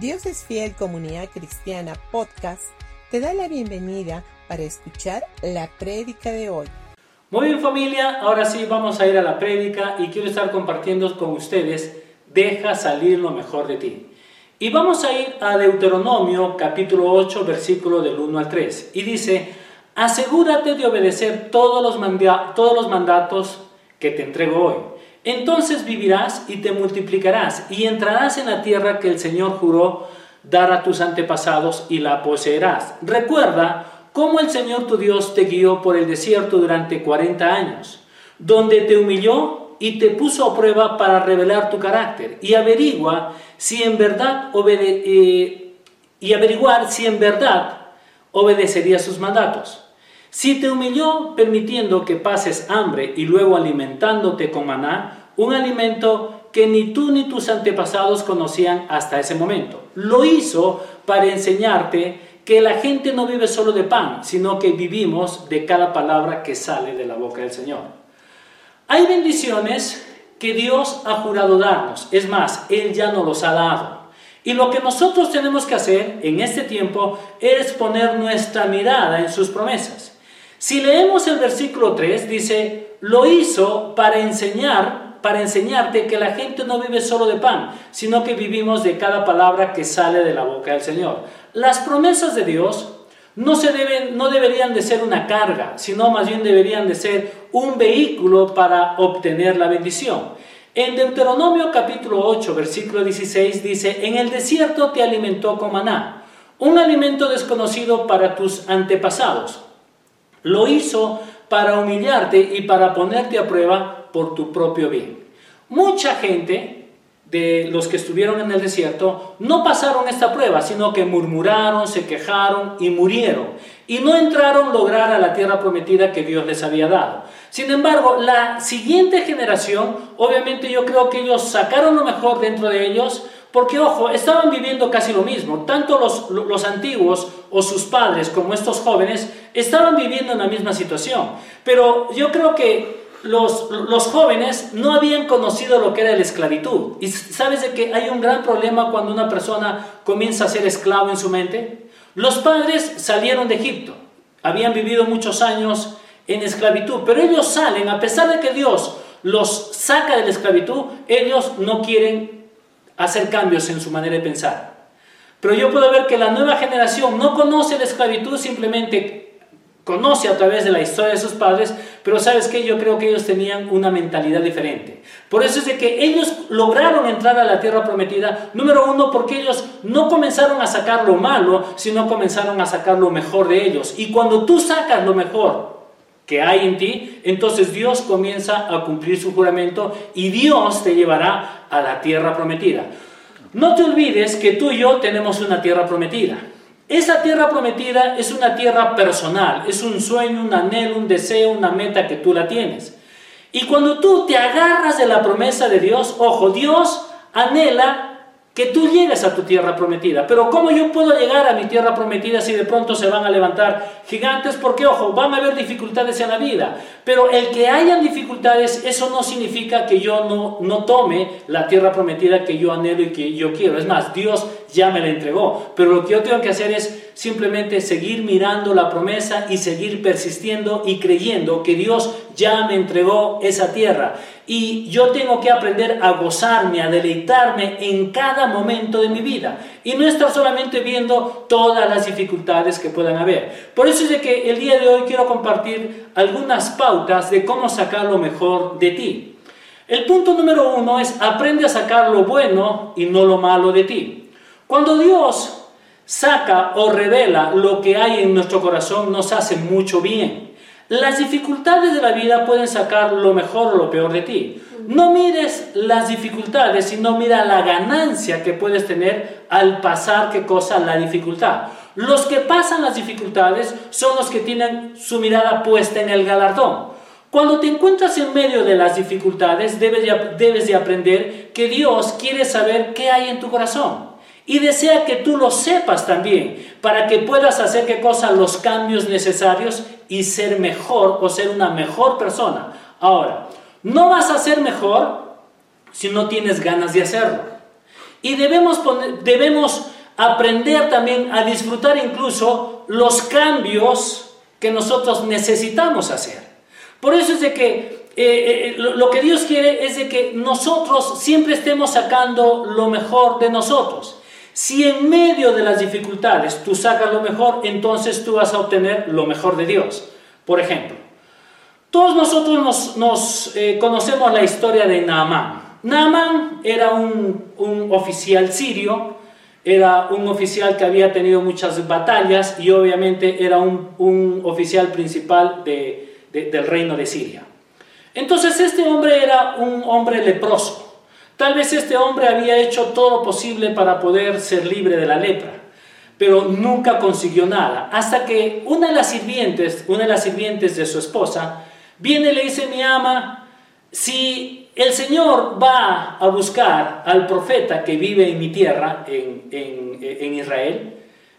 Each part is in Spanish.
Dios es Fiel Comunidad Cristiana Podcast te da la bienvenida para escuchar la prédica de hoy. Muy bien familia, ahora sí vamos a ir a la prédica y quiero estar compartiendo con ustedes, deja salir lo mejor de ti. Y vamos a ir a Deuteronomio capítulo 8 versículo del 1 al 3 y dice, asegúrate de obedecer todos los, todos los mandatos que te entrego hoy entonces vivirás y te multiplicarás y entrarás en la tierra que el Señor juró dar a tus antepasados y la poseerás. Recuerda cómo el Señor tu Dios te guió por el desierto durante 40 años, donde te humilló y te puso a prueba para revelar tu carácter y averigua si en verdad eh, y averiguar si en verdad obedecerías sus mandatos. Si te humilló permitiendo que pases hambre y luego alimentándote con maná, un alimento que ni tú ni tus antepasados conocían hasta ese momento. Lo hizo para enseñarte que la gente no vive solo de pan, sino que vivimos de cada palabra que sale de la boca del Señor. Hay bendiciones que Dios ha jurado darnos, es más, Él ya nos los ha dado. Y lo que nosotros tenemos que hacer en este tiempo es poner nuestra mirada en sus promesas. Si leemos el versículo 3, dice, lo hizo para enseñar, para enseñarte que la gente no vive solo de pan, sino que vivimos de cada palabra que sale de la boca del Señor. Las promesas de Dios no, se deben, no deberían de ser una carga, sino más bien deberían de ser un vehículo para obtener la bendición. En Deuteronomio capítulo 8, versículo 16 dice, en el desierto te alimentó con maná, un alimento desconocido para tus antepasados lo hizo para humillarte y para ponerte a prueba por tu propio bien. Mucha gente de los que estuvieron en el desierto no pasaron esta prueba, sino que murmuraron, se quejaron y murieron. Y no entraron a lograr a la tierra prometida que Dios les había dado. Sin embargo, la siguiente generación, obviamente yo creo que ellos sacaron lo mejor dentro de ellos, porque, ojo, estaban viviendo casi lo mismo. Tanto los, los, antiguos o sus padres como estos jóvenes estaban viviendo en la misma situación. Pero yo creo que los, jóvenes no habían conocido lo que era la esclavitud. Y sabes de que hay un gran problema cuando una persona comienza a ser esclavo en su mente. Los padres salieron de Egipto. Habían vivido muchos años en esclavitud. Pero ellos salen, a pesar de que Dios los saca de la esclavitud, ellos no quieren hacer cambios en su manera de pensar. Pero yo puedo ver que la nueva generación no conoce la esclavitud, simplemente conoce a través de la historia de sus padres, pero sabes que yo creo que ellos tenían una mentalidad diferente. Por eso es de que ellos lograron entrar a la tierra prometida, número uno, porque ellos no comenzaron a sacar lo malo, sino comenzaron a sacar lo mejor de ellos. Y cuando tú sacas lo mejor que hay en ti, entonces Dios comienza a cumplir su juramento y Dios te llevará a la tierra prometida. No te olvides que tú y yo tenemos una tierra prometida. Esa tierra prometida es una tierra personal, es un sueño, un anhelo, un deseo, una meta que tú la tienes. Y cuando tú te agarras de la promesa de Dios, ojo, Dios anhela que tú llegues a tu tierra prometida. Pero ¿cómo yo puedo llegar a mi tierra prometida si de pronto se van a levantar gigantes? Porque, ojo, van a haber dificultades en la vida. Pero el que hayan dificultades, eso no significa que yo no, no tome la tierra prometida que yo anhelo y que yo quiero. Es más, Dios ya me la entregó. Pero lo que yo tengo que hacer es simplemente seguir mirando la promesa y seguir persistiendo y creyendo que Dios ya me entregó esa tierra. Y yo tengo que aprender a gozarme, a deleitarme en cada momento de mi vida. Y no estar solamente viendo todas las dificultades que puedan haber. Por eso es de que el día de hoy quiero compartir algunas pautas de cómo sacar lo mejor de ti. El punto número uno es aprende a sacar lo bueno y no lo malo de ti. Cuando Dios saca o revela lo que hay en nuestro corazón, nos hace mucho bien. Las dificultades de la vida pueden sacar lo mejor o lo peor de ti. No mires las dificultades, sino mira la ganancia que puedes tener al pasar qué cosa la dificultad. Los que pasan las dificultades son los que tienen su mirada puesta en el galardón. Cuando te encuentras en medio de las dificultades, debes de, debes de aprender que Dios quiere saber qué hay en tu corazón. Y desea que tú lo sepas también, para que puedas hacer qué cosa, los cambios necesarios y ser mejor o ser una mejor persona. Ahora, no vas a ser mejor si no tienes ganas de hacerlo. y debemos, debemos aprender también a disfrutar incluso los cambios que nosotros necesitamos hacer. Por eso es de que eh, eh, lo que Dios quiere es de que nosotros siempre estemos sacando lo mejor de nosotros. Si en medio de las dificultades tú sacas lo mejor, entonces tú vas a obtener lo mejor de Dios. Por ejemplo, todos nosotros nos, eh, conocemos la historia de Naamán. Naamán era un, oficial sirio, era un oficial que había tenido muchas batallas y obviamente era un, oficial principal del reino de Siria. Entonces este hombre era un hombre leproso. Tal vez este hombre había hecho todo lo posible para poder ser libre de la lepra, pero nunca consiguió nada. Hasta que una de las sirvientes, una de las sirvientes de su esposa, viene y le dice, mi ama, si el Señor va a buscar al profeta que vive en mi tierra, en, Israel,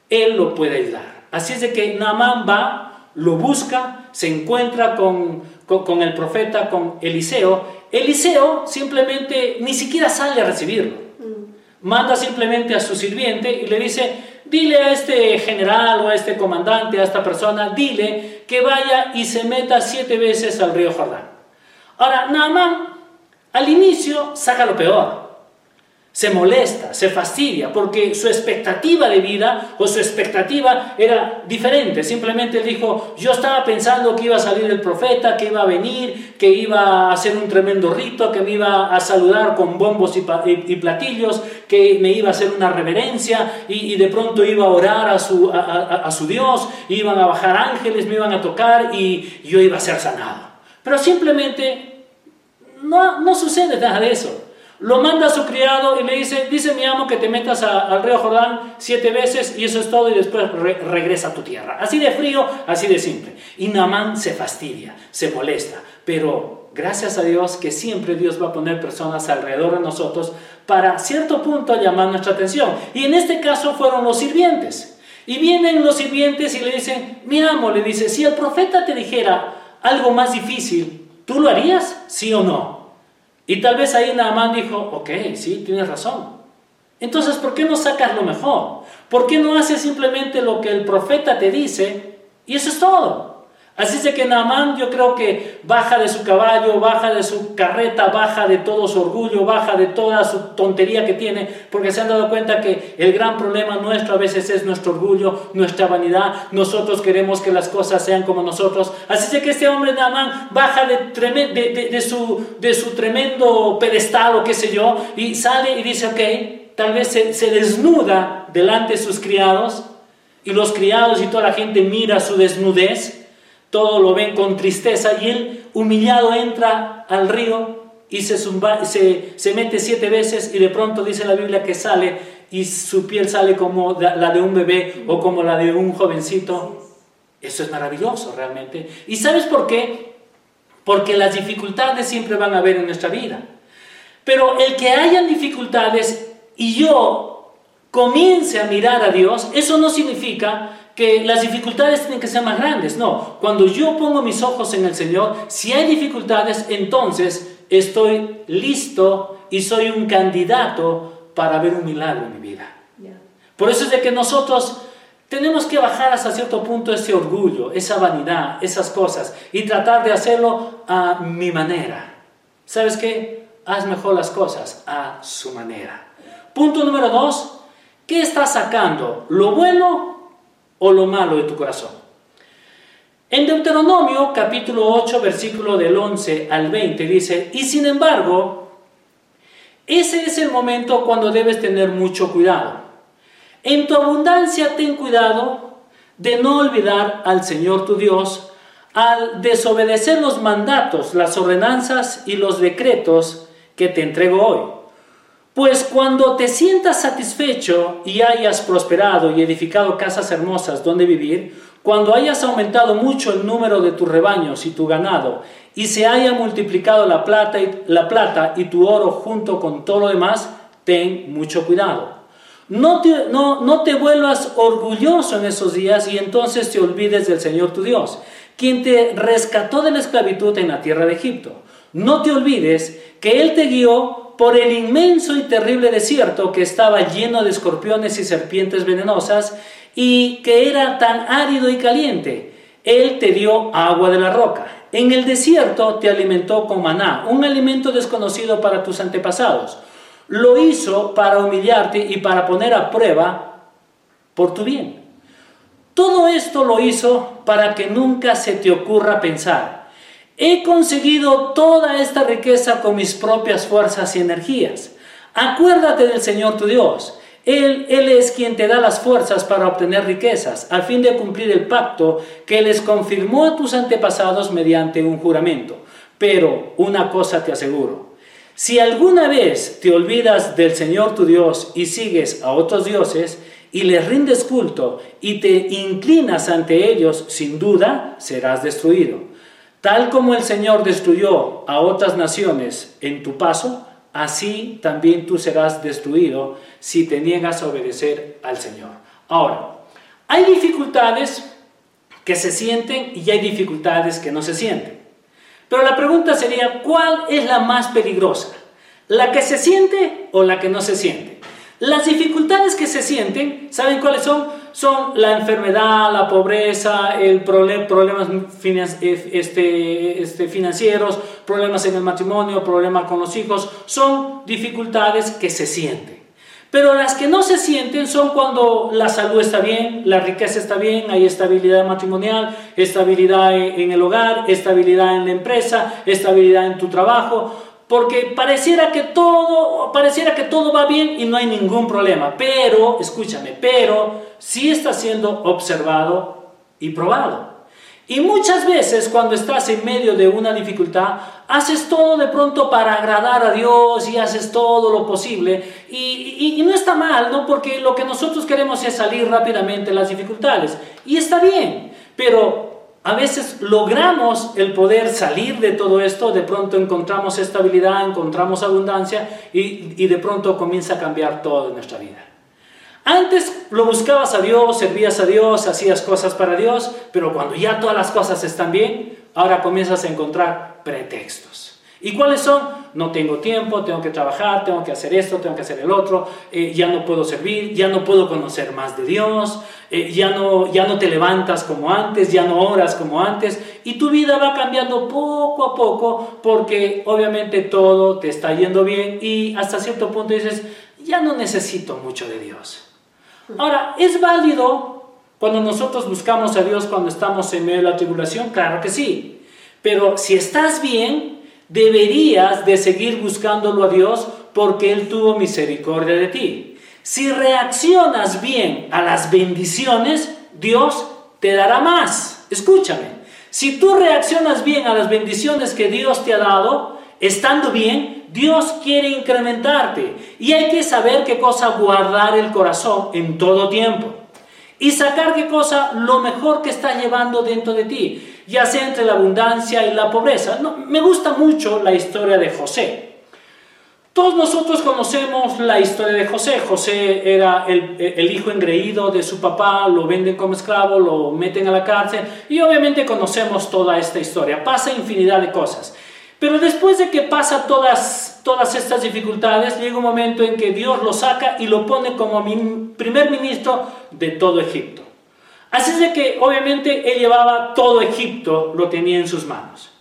Él lo puede ayudar. Así es de que Naamán va, lo busca, se encuentra con, con, el profeta, con Eliseo. Eliseo simplemente ni siquiera sale a recibirlo. Mm. Manda simplemente a su sirviente y le dice, dile a este general o a este comandante, a esta persona, dile que vaya y se meta siete veces al río Jordán. Ahora, Naamán al inicio saca lo peor. Se molesta, se fastidia, porque su expectativa de vida o su expectativa era diferente. Simplemente dijo, yo estaba pensando que iba a salir el profeta, que iba a venir, que iba a hacer un tremendo rito, que me iba a saludar con bombos y, platillos, que me iba a hacer una reverencia y, de pronto iba a orar a su, a su Dios, iban a bajar ángeles, me iban a tocar y yo iba a ser sanado. Pero simplemente no, no sucede nada de eso. Lo manda a su criado y le dice, dice mi amo que te metas al río Jordán siete veces y eso es todo y después regresa a tu tierra. Así de frío, así de simple. Y Naamán se fastidia, se molesta, pero gracias a Dios que siempre Dios va a poner personas alrededor de nosotros para cierto punto llamar nuestra atención. Y en este caso fueron los sirvientes. Y vienen los sirvientes y le dicen, mi amo le dice, si el profeta te dijera algo más difícil, ¿Tú lo harías? ¿Sí o no? Y tal vez ahí Naamán dijo, ok, sí, tienes razón. Entonces, ¿por qué no sacas lo mejor? ¿Por qué no haces simplemente lo que el profeta te dice? Y eso es todo. Así es que Naamán yo creo que baja de su caballo, baja de su carreta, baja de todo su orgullo, baja de toda su tontería que tiene, porque se han dado cuenta que el gran problema nuestro a veces es nuestro orgullo, nuestra vanidad. Nosotros queremos que las cosas sean como nosotros. Así es que este hombre Naamán baja de, su tremendo pedestal o qué sé yo, y sale y dice, ok, tal vez se, se desnuda delante de sus criados, y los criados y toda la gente mira su desnudez todo lo ven con tristeza y él humillado entra al río y se, se, mete siete veces y de pronto dice la Biblia que sale y su piel sale como la de un bebé o como la de un jovencito. Eso es maravilloso realmente. ¿Y sabes por qué? Porque las dificultades siempre van a haber en nuestra vida. Pero el que hayan dificultades y yo comience a mirar a Dios, eso no significa que las dificultades tienen que ser más grandes. No, cuando yo pongo mis ojos en el Señor, si hay dificultades, entonces estoy listo y soy un candidato para ver un milagro en mi vida. Por eso es de que nosotros tenemos que bajar hasta cierto punto ese orgullo, esa vanidad, esas cosas y tratar de hacerlo a mi manera. ¿Sabes qué? Haz mejor las cosas a su manera. Punto número dos, ¿qué estás sacando? ¿Lo bueno o lo malo de tu corazón. En Deuteronomio capítulo 8 versículo del 11 al 20 dice, y sin embargo, ese es el momento cuando debes tener mucho cuidado. En tu abundancia ten cuidado de no olvidar al Señor tu Dios al desobedecer los mandatos, las ordenanzas y los decretos que te entrego hoy pues cuando te sientas satisfecho y hayas prosperado y edificado casas hermosas donde vivir, cuando hayas aumentado mucho el número de tus rebaños y tu ganado, y se haya multiplicado la plata y, la plata y tu oro junto con todo lo demás, ten mucho cuidado. No te, no, no te vuelvas orgulloso en esos días y entonces te olvides del Señor tu Dios, quien te rescató de la esclavitud en la tierra de Egipto. No te olvides que Él te guió por el inmenso y terrible desierto que estaba lleno de escorpiones y serpientes venenosas y que era tan árido y caliente. Él te dio agua de la roca. En el desierto te alimentó con maná, un alimento desconocido para tus antepasados. Lo hizo para humillarte y para poner a prueba por tu bien. Todo esto lo hizo para que nunca se te ocurra pensar, he conseguido toda esta riqueza con mis propias fuerzas y energías. Acuérdate del Señor tu Dios. Él, es quien te da las fuerzas para obtener riquezas, a fin de cumplir el pacto que les confirmó a tus antepasados mediante un juramento. Pero una cosa te aseguro, si alguna vez te olvidas del Señor tu Dios y sigues a otros dioses, y les rindes culto y te inclinas ante ellos, sin duda serás destruido. Tal como el Señor destruyó a otras naciones en tu paso, así también tú serás destruido si te niegas a obedecer al Señor. Ahora, hay dificultades que se sienten y hay dificultades que no se sienten. Pero la pregunta sería, ¿cuál es la más peligrosa? ¿La que se siente o la que no se siente? Las dificultades que se sienten, ¿saben cuáles son? Son la enfermedad, la pobreza, el problemas este, este, financieros, problemas en el matrimonio, problemas con los hijos. Son dificultades que se sienten. Pero las que no se sienten son cuando la salud está bien, la riqueza está bien, hay estabilidad matrimonial, estabilidad en el hogar, estabilidad en la empresa, estabilidad en tu trabajo porque pareciera que todo, pareciera que todo va bien y no hay ningún problema, pero, escúchame, pero sí está siendo observado y probado. Y muchas veces cuando estás en medio de una dificultad, haces todo de pronto para agradar a Dios y haces todo lo posible. Y, y, no está mal, ¿no? Porque lo que nosotros queremos es salir rápidamente de las dificultades. Y está bien, pero a veces logramos el poder salir de todo esto, de pronto encontramos estabilidad, encontramos abundancia y, de pronto comienza a cambiar todo en nuestra vida. Antes lo buscabas a Dios, servías a Dios, hacías cosas para Dios, pero cuando ya todas las cosas están bien, ahora comienzas a encontrar pretextos. ¿Y cuáles son? No tengo tiempo, tengo que trabajar, tengo que hacer esto, tengo que hacer el otro, eh, ya no puedo servir, ya no puedo conocer más de Dios, eh, ya, no, ya no te levantas como antes, ya no oras como antes, y tu vida va cambiando poco a poco porque obviamente todo te está yendo bien y hasta cierto punto dices, ya no necesito mucho de Dios. Ahora, ¿es válido cuando nosotros buscamos a Dios cuando estamos en medio de la tribulación? Claro que sí, pero si estás bien, deberías de seguir buscándolo a Dios porque Él tuvo misericordia de ti. Si reaccionas bien a las bendiciones, Dios te dará más. Escúchame, si tú reaccionas bien a las bendiciones que Dios te ha dado, estando bien, Dios quiere incrementarte. Y hay que saber qué cosa guardar el corazón en todo tiempo. Y sacar qué cosa lo mejor que está llevando dentro de ti ya sea entre la abundancia y la pobreza. me gusta mucho la historia de José. Todos nosotros conocemos la historia de José. José era el, el, hijo engreído de su papá, lo venden como esclavo, lo meten a la cárcel y obviamente conocemos toda esta historia. Pasa infinidad de cosas. Pero después de que pasa todas, todas estas dificultades, llega un momento en que Dios lo saca y lo pone como primer ministro de todo Egipto. Así es de que obviamente él llevaba todo Egipto, lo tenía en sus manos.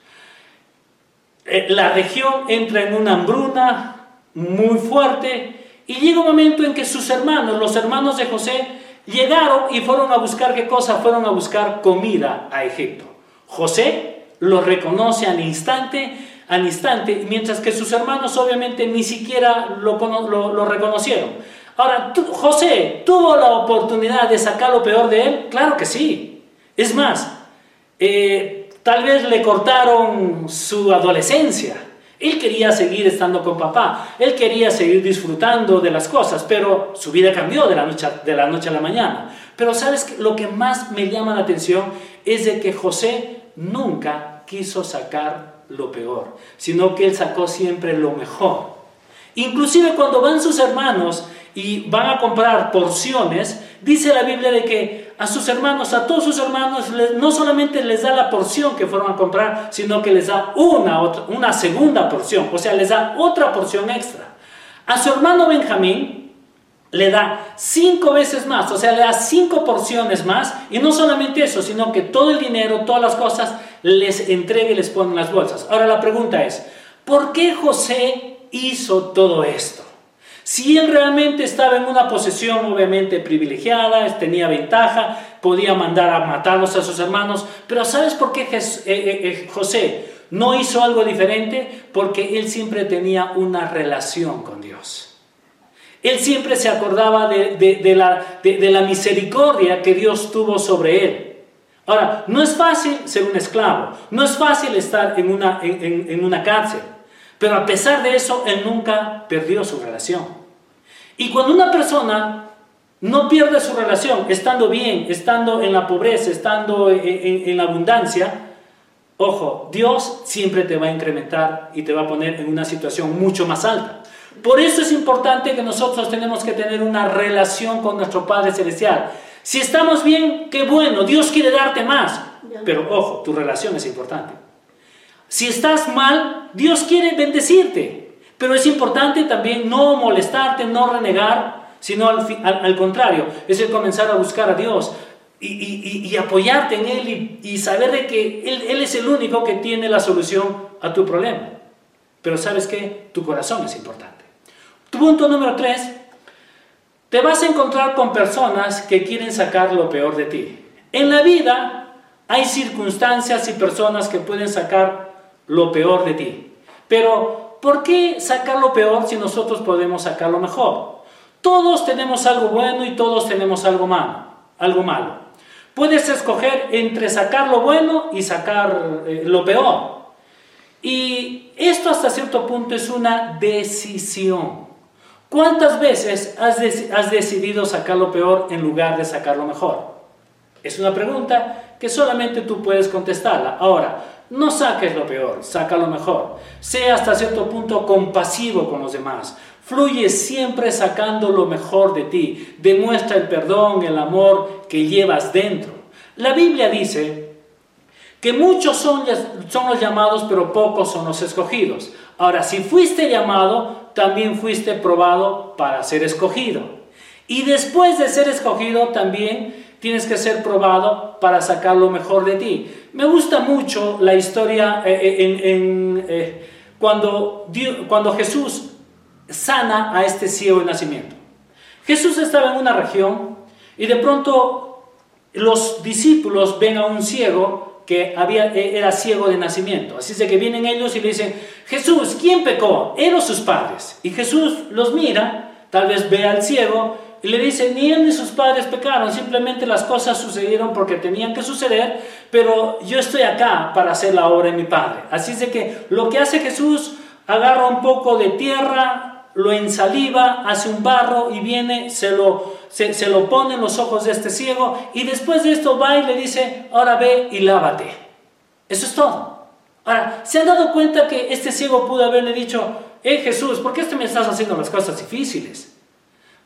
Eh, la región entra en una hambruna muy fuerte y llega un momento en que sus hermanos, los hermanos de José, llegaron y fueron a buscar qué cosa, fueron a buscar comida a Egipto. José lo reconoce al instante, al instante, mientras que sus hermanos obviamente ni siquiera lo, lo reconocieron. Ahora, José tuvo la oportunidad de sacar lo peor de él, claro que sí. Es más, eh, tal vez le cortaron su adolescencia. Él quería seguir estando con papá, él quería seguir disfrutando de las cosas, pero su vida cambió de la noche, de la noche a la mañana. Pero sabes lo que más me llama la atención es de que José nunca quiso sacar lo peor, sino que él sacó siempre lo mejor. Inclusive cuando van sus hermanos y van a comprar porciones, dice la Biblia de que a sus hermanos, a todos sus hermanos, no solamente les da la porción que fueron a comprar, sino que les da una, otra, una segunda porción, o sea, les da otra porción extra. A su hermano Benjamín le da cinco veces más, o sea, le da cinco porciones más, y no solamente eso, sino que todo el dinero, todas las cosas, les entrega y les pone en las bolsas. Ahora la pregunta es, ¿por qué José hizo todo esto? Si él realmente estaba en una posición obviamente privilegiada, tenía ventaja, podía mandar a matarlos a sus hermanos, pero ¿sabes por qué eh, eh, eh, José no hizo algo diferente? Porque él siempre tenía una relación con Dios. Él siempre se acordaba de, la, misericordia que Dios tuvo sobre él. Ahora, no es fácil ser un esclavo, no es fácil estar en una cárcel. Pero a pesar de eso, él nunca perdió su relación. Y cuando una persona no pierde su relación, estando bien, estando en la pobreza, estando en, la abundancia, ojo, Dios siempre te va a incrementar y te va a poner en una situación mucho más alta. Por eso es importante que nosotros tenemos que tener una relación con nuestro Padre Celestial. Si estamos bien, qué bueno, Dios quiere darte más. Pero ojo, tu relación es importante. Si estás mal, Dios quiere bendecirte, pero es importante también no molestarte, no renegar, sino al, contrario, es el comenzar a buscar a Dios y, apoyarte en Él y, saber de que él, él es el único que tiene la solución a tu problema. Pero sabes que tu corazón es importante. Punto número tres, te vas a encontrar con personas que quieren sacar lo peor de ti. En la vida hay circunstancias y personas que pueden sacar lo peor de ti. Pero, ¿por qué sacar lo peor si nosotros podemos sacar lo mejor? Todos tenemos algo bueno y todos tenemos algo malo. Algo malo. Puedes escoger entre sacar lo bueno y sacar eh, lo peor. Y esto hasta cierto punto es una decisión. ¿Cuántas veces has, has decidido sacar lo peor en lugar de sacar lo mejor? Es una pregunta que solamente tú puedes contestarla. Ahora, no saques lo peor, saca lo mejor. Sea hasta cierto punto compasivo con los demás. Fluye siempre sacando lo mejor de ti. Demuestra el perdón, el amor que llevas dentro. La Biblia dice que muchos son, son los llamados, pero pocos son los escogidos. Ahora, si fuiste llamado, también fuiste probado para ser escogido. Y después de ser escogido, también tienes que ser probado para sacar lo mejor de ti. Me gusta mucho la historia eh, eh, eh, cuando, cuando Jesús sana a este ciego de nacimiento. Jesús estaba en una región y de pronto los discípulos ven a un ciego que había, era ciego de nacimiento. Así es de que vienen ellos y le dicen, Jesús, ¿quién pecó? ¿Él sus padres? Y Jesús los mira, tal vez ve al ciego y le dice, ni él ni sus padres pecaron, simplemente las cosas sucedieron porque tenían que suceder, pero yo estoy acá para hacer la obra de mi Padre. Así es de que lo que hace Jesús, agarra un poco de tierra, lo ensaliva, hace un barro y viene, se lo, se, lo pone en los ojos de este ciego y después de esto va y le dice, ahora ve y lávate. Eso es todo. Ahora, ¿se han dado cuenta que este ciego pudo haberle dicho, eh Jesús, ¿por qué me estás haciendo las cosas difíciles?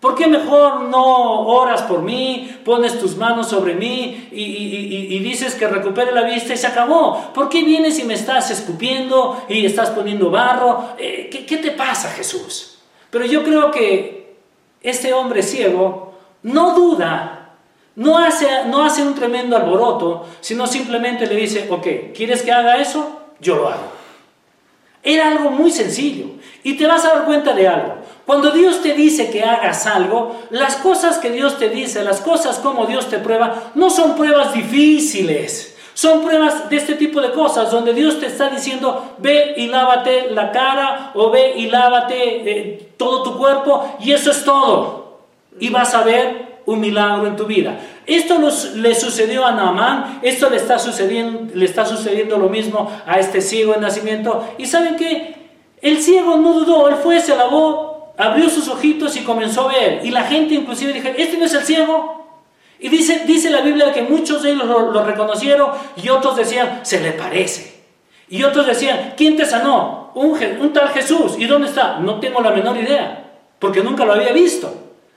¿Por qué mejor no oras por mí, pones tus manos sobre mí y, dices que recupere la vista y se acabó? ¿Por qué vienes y me estás escupiendo y estás poniendo barro? Eh, ¿qué, te pasa, Jesús? Pero yo creo que este hombre ciego no duda, no hace, no hace un tremendo alboroto, sino simplemente le dice, ok, ¿quieres que haga eso? Yo lo hago. Era algo muy sencillo. Y te vas a dar cuenta de algo. Cuando Dios te dice que hagas algo, las cosas que Dios te dice, las cosas como Dios te prueba, no son pruebas difíciles. Son pruebas de este tipo de cosas, donde Dios te está diciendo, ve y lávate la cara o ve y lávate eh, todo tu cuerpo y eso es todo. Y vas a ver un milagro en tu vida. Esto le sucedió a Naamán, esto le está, sucediendo, le está sucediendo lo mismo a este ciego en nacimiento. Y saben qué? El ciego no dudó, él fue, se lavó, abrió sus ojitos y comenzó a ver. Y la gente inclusive dijo, ¿este no es el ciego? Y dice, dice la Biblia que muchos de ellos lo, reconocieron y otros decían, se le parece. Y otros decían, ¿quién te sanó? Un, un tal Jesús. ¿Y dónde está? No tengo la menor idea, porque nunca lo había visto.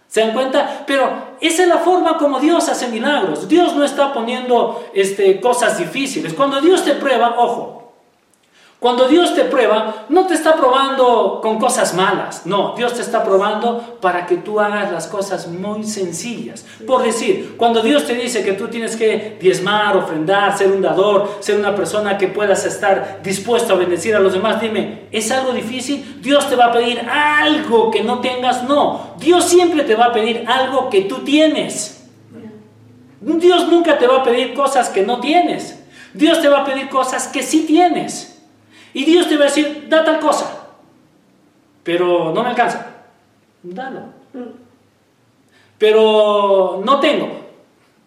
¿Se dan cuenta? Pero esa es la forma como Dios hace milagros. Dios no está poniendo este, cosas difíciles. Cuando Dios te prueba, ojo, cuando Dios te prueba, no te está probando con cosas malas, no, Dios te está probando para que tú hagas las cosas muy sencillas. Por decir, cuando Dios te dice que tú tienes que diezmar, ofrendar, ser un dador, ser una persona que puedas estar dispuesto a bendecir a los demás, dime, ¿es algo difícil? Dios te va a pedir algo que no tengas, no, Dios siempre te va a pedir algo que tú tienes. Dios nunca te va a pedir cosas que no tienes. Dios te va a pedir cosas que sí tienes. Y Dios te va a decir, da tal cosa, pero no me alcanza. Dalo. Pero no tengo.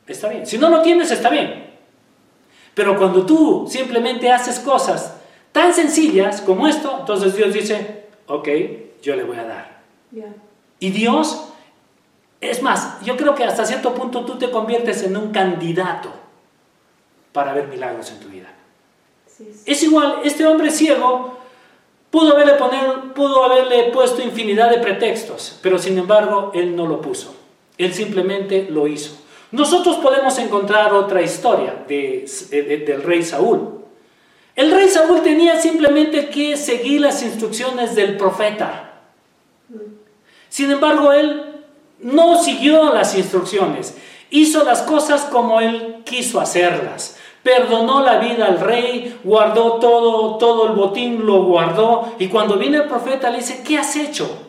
Está bien. Si no lo tienes, está bien. Pero cuando tú simplemente haces cosas tan sencillas como esto, entonces Dios dice, ok, yo le voy a dar. Y Dios, es más, yo creo que hasta cierto punto tú te conviertes en un candidato para ver milagros en tu vida. Es igual, este hombre ciego pudo haberle, poner, pudo haberle puesto infinidad de pretextos, pero sin embargo él no lo puso. Él simplemente lo hizo. Nosotros podemos encontrar otra historia del rey Saúl. El rey Saúl tenía simplemente que seguir las instrucciones del profeta. Sin embargo, él no siguió las instrucciones. Hizo las cosas como él quiso hacerlas perdonó la vida al rey, guardó todo, todo el botín, lo guardó. Y cuando viene el profeta le dice, ¿qué has hecho?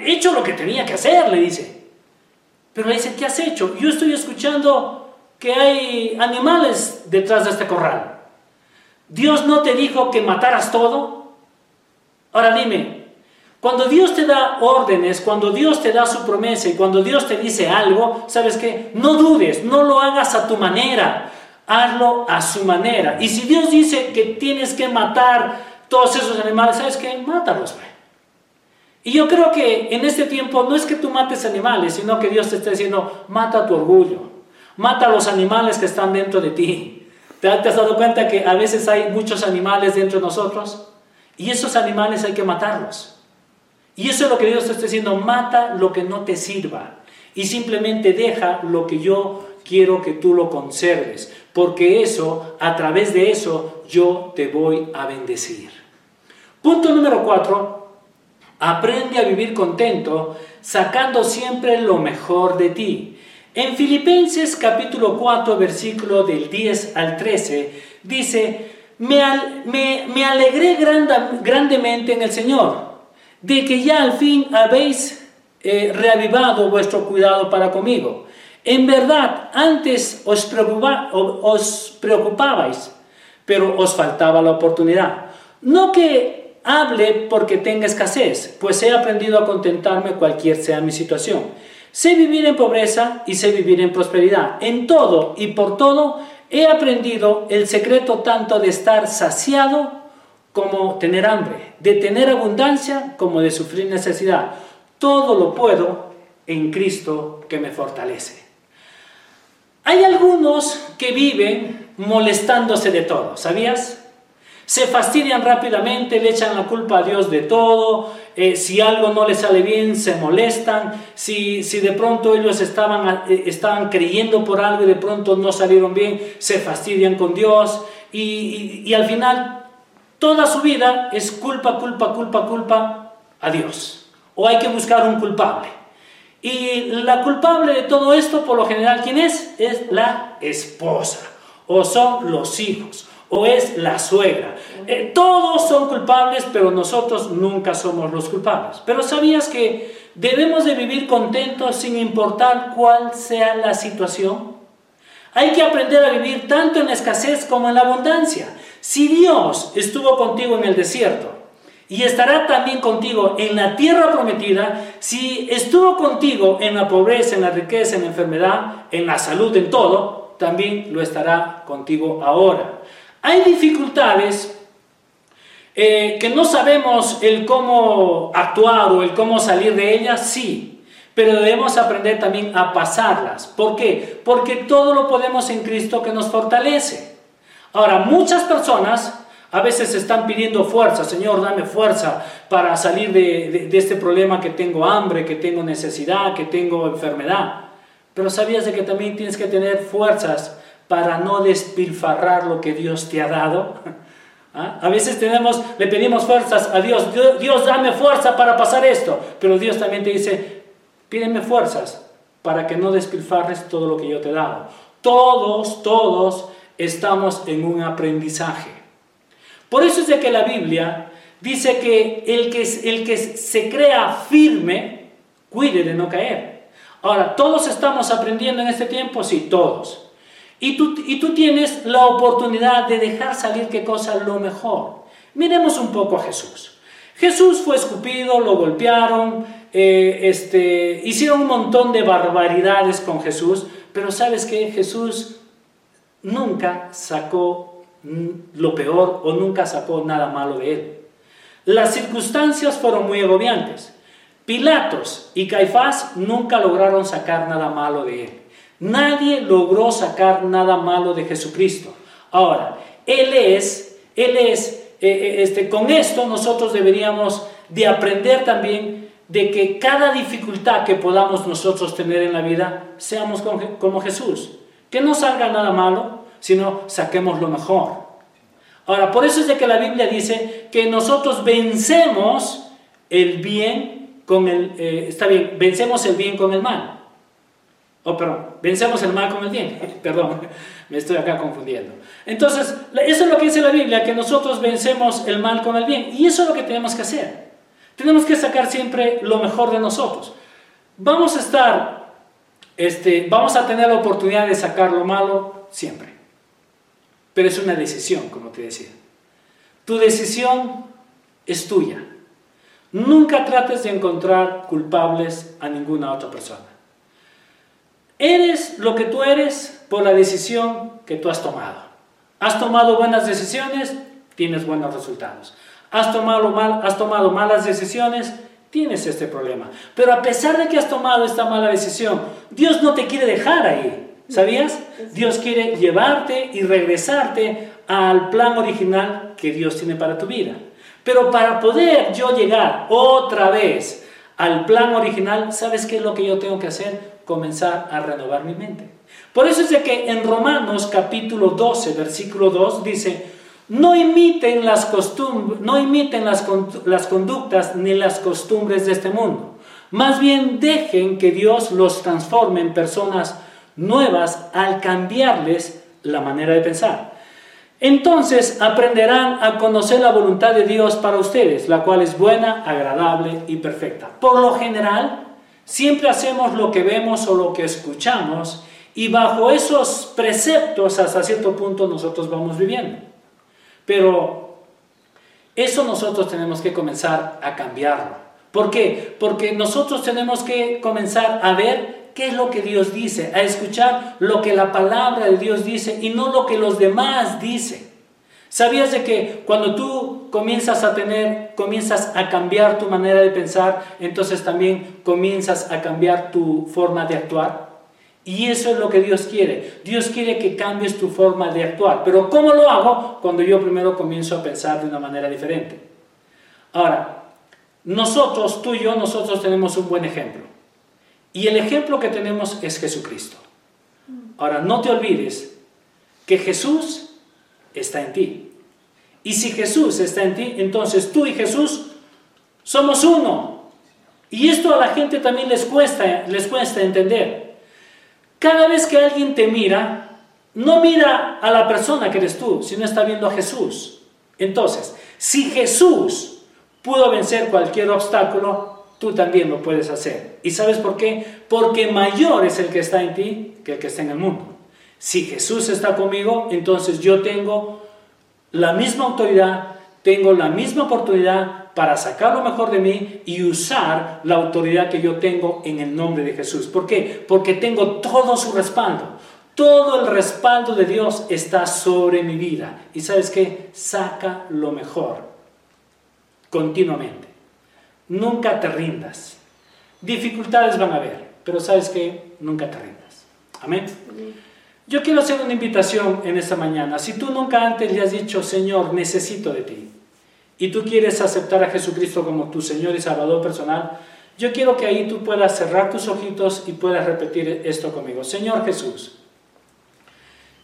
he hecho lo que tenía que hacer, le dice. Pero le dice, ¿qué has hecho? Yo estoy escuchando que hay animales detrás de este corral. Dios no te dijo que mataras todo. Ahora dime, cuando Dios te da órdenes, cuando Dios te da su promesa y cuando Dios te dice algo, ¿sabes qué? No dudes, no lo hagas a tu manera hazlo a su manera. Y si Dios dice que tienes que matar todos esos animales, ¿sabes qué? Mátalos. Y yo creo que en este tiempo no es que tú mates animales, sino que Dios te está diciendo, mata tu orgullo, mata a los animales que están dentro de ti. ¿Te has dado cuenta que a veces hay muchos animales dentro de nosotros? Y esos animales hay que matarlos. Y eso es lo que Dios te está diciendo, mata lo que no te sirva. Y simplemente deja lo que yo quiero que tú lo conserves porque eso, a través de eso, yo te voy a bendecir. Punto número cuatro, aprende a vivir contento, sacando siempre lo mejor de ti. En Filipenses capítulo 4, versículo del 10 al 13, dice, me, alegré grandemente en el Señor, de que ya al fin habéis eh, reavivado vuestro cuidado para conmigo. En verdad, antes os, preocupabais, pero os faltaba la oportunidad. No que hable porque tenga escasez, pues he aprendido a contentarme cualquier sea mi situación. Sé vivir en pobreza y sé vivir en prosperidad. En todo y por todo he aprendido el secreto tanto de estar saciado como tener hambre, de tener abundancia como de sufrir necesidad. Todo lo puedo en Cristo que me fortalece. Hay algunos que viven molestándose de todo, ¿sabías? Se fastidian rápidamente, le echan la culpa a Dios de todo, eh, si algo no les sale bien, se molestan, si, si de pronto ellos estaban, eh, estaban creyendo por algo y de pronto no salieron bien, se fastidian con Dios y, y al final toda su vida es culpa, culpa, culpa, culpa a Dios. O hay que buscar un culpable. Y la culpable de todo esto, por lo general, ¿quién es? Es la esposa, o son los hijos, o es la suegra. Eh, todos son culpables, pero nosotros nunca somos los culpables. Pero ¿sabías que debemos de vivir contentos sin importar cuál sea la situación? Hay que aprender a vivir tanto en la escasez como en la abundancia. Si Dios estuvo contigo en el desierto, y estará también contigo en la tierra prometida si estuvo contigo en la pobreza, en la riqueza, en la enfermedad, en la salud, en todo, también lo estará contigo ahora. Hay dificultades eh, que no sabemos el cómo actuar o el cómo salir de ellas, sí, pero debemos aprender también a pasarlas. ¿Por qué? Porque todo lo podemos en Cristo que nos fortalece. Ahora, muchas personas A veces están pidiendo fuerza, Señor, dame fuerza para salir de, este problema que tengo hambre, que tengo necesidad, que tengo enfermedad. Pero sabías de que también tienes que tener fuerzas para no despilfarrar lo que Dios te ha dado. ¿Ah? A veces tenemos, le pedimos fuerzas a Dios. Dios, Dios, dame fuerza para pasar esto. Pero Dios también te dice, pídeme fuerzas para que no despilfarres todo lo que yo te he dado. Todos, todos estamos en un aprendizaje. Por eso es de que la Biblia dice que el que, el que se crea firme, cuide de no caer. Ahora, ¿todos estamos aprendiendo en este tiempo? Sí, todos. Y tú, y tú tienes la oportunidad de dejar salir qué cosa lo mejor. Miremos un poco a Jesús. Jesús fue escupido, lo golpearon, eh, este, hicieron un montón de barbaridades con Jesús, pero sabes que Jesús nunca sacó lo peor o nunca sacó nada malo de él. Las circunstancias fueron muy agobiantes. Pilatos y Caifás nunca lograron sacar nada malo de él. Nadie logró sacar nada malo de Jesucristo. Ahora, Él es, Él es, eh, eh, este, con esto nosotros deberíamos de aprender también de que cada dificultad que podamos nosotros tener en la vida, seamos como Jesús. Que no salga nada malo, sino saquemos lo mejor. Ahora, por eso es de que la Biblia dice que nosotros vencemos el bien con el, eh, está bien, vencemos el bien con el mal. Oh, perdón, vencemos el mal con el bien. perdón, me estoy acá confundiendo. Entonces, eso es lo que dice la Biblia, que nosotros vencemos el mal con el bien. Y eso es lo que tenemos que hacer. Tenemos que sacar siempre lo mejor de nosotros. Vamos a estar, este, vamos a tener la oportunidad de sacar lo malo siempre. Pero es una decisión, como te decía. Tu decisión es tuya. Nunca trates de encontrar culpables a ninguna otra persona. Eres lo que tú eres por la decisión que tú has tomado. Has tomado buenas decisiones, tienes buenos resultados. Has tomado, mal, has tomado malas decisiones, tienes este problema. Pero a pesar de que has tomado esta mala decisión, Dios no te quiere dejar ahí. ¿Sabías? Dios quiere llevarte y regresarte al plan original que Dios tiene para tu vida. Pero para poder yo llegar otra vez al plan original, ¿sabes qué es lo que yo tengo que hacer? Comenzar a renovar mi mente. Por eso es de que en Romanos capítulo 12, versículo 2 dice, no imiten las, no imiten las, las conductas ni las costumbres de este mundo. Más bien dejen que Dios los transforme en personas nuevas al cambiarles la manera de pensar. Entonces aprenderán a conocer la voluntad de Dios para ustedes, la cual es buena, agradable y perfecta. Por lo general, siempre hacemos lo que vemos o lo que escuchamos y bajo esos preceptos hasta cierto punto nosotros vamos viviendo. Pero eso nosotros tenemos que comenzar a cambiarlo. ¿Por qué? Porque nosotros tenemos que comenzar a ver qué es lo que Dios dice, a escuchar lo que la palabra de Dios dice y no lo que los demás dicen. ¿Sabías de que cuando tú comienzas a tener, comienzas a cambiar tu manera de pensar, entonces también comienzas a cambiar tu forma de actuar? Y eso es lo que Dios quiere. Dios quiere que cambies tu forma de actuar. Pero ¿cómo lo hago? Cuando yo primero comienzo a pensar de una manera diferente. Ahora, nosotros, tú y yo, nosotros tenemos un buen ejemplo. Y el ejemplo que tenemos es Jesucristo. Ahora, no te olvides que Jesús está en ti. Y si Jesús está en ti, entonces tú y Jesús somos uno. Y esto a la gente también les cuesta, les cuesta entender. Cada vez que alguien te mira, no mira a la persona que eres tú, sino está viendo a Jesús. Entonces, si Jesús pudo vencer cualquier obstáculo, tú también lo puedes hacer. ¿Y sabes por qué? Porque mayor es el que está en ti que el que está en el mundo. Si Jesús está conmigo, entonces yo tengo la misma autoridad, tengo la misma oportunidad para sacar lo mejor de mí y usar la autoridad que yo tengo en el nombre de Jesús. ¿Por qué? Porque tengo todo su respaldo. Todo el respaldo de Dios está sobre mi vida. Y sabes qué? Saca lo mejor continuamente. Nunca te rindas. Dificultades van a haber, pero sabes que nunca te rindas. Amén. Yo quiero hacer una invitación en esta mañana. Si tú nunca antes le has dicho, Señor, necesito de ti, y tú quieres aceptar a Jesucristo como tu Señor y Salvador personal, yo quiero que ahí tú puedas cerrar tus ojitos y puedas repetir esto conmigo. Señor Jesús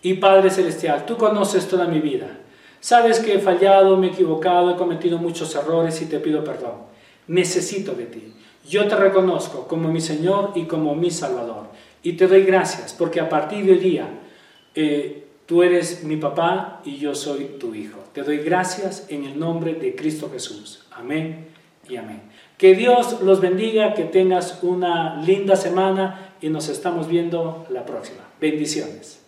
y Padre Celestial, tú conoces toda mi vida. Sabes que he fallado, me he equivocado, he cometido muchos errores y te pido perdón. Necesito de ti. Yo te reconozco como mi Señor y como mi Salvador. Y te doy gracias porque a partir de hoy día eh, tú eres mi papá y yo soy tu hijo. Te doy gracias en el nombre de Cristo Jesús. Amén y amén. Que Dios los bendiga, que tengas una linda semana y nos estamos viendo la próxima. Bendiciones.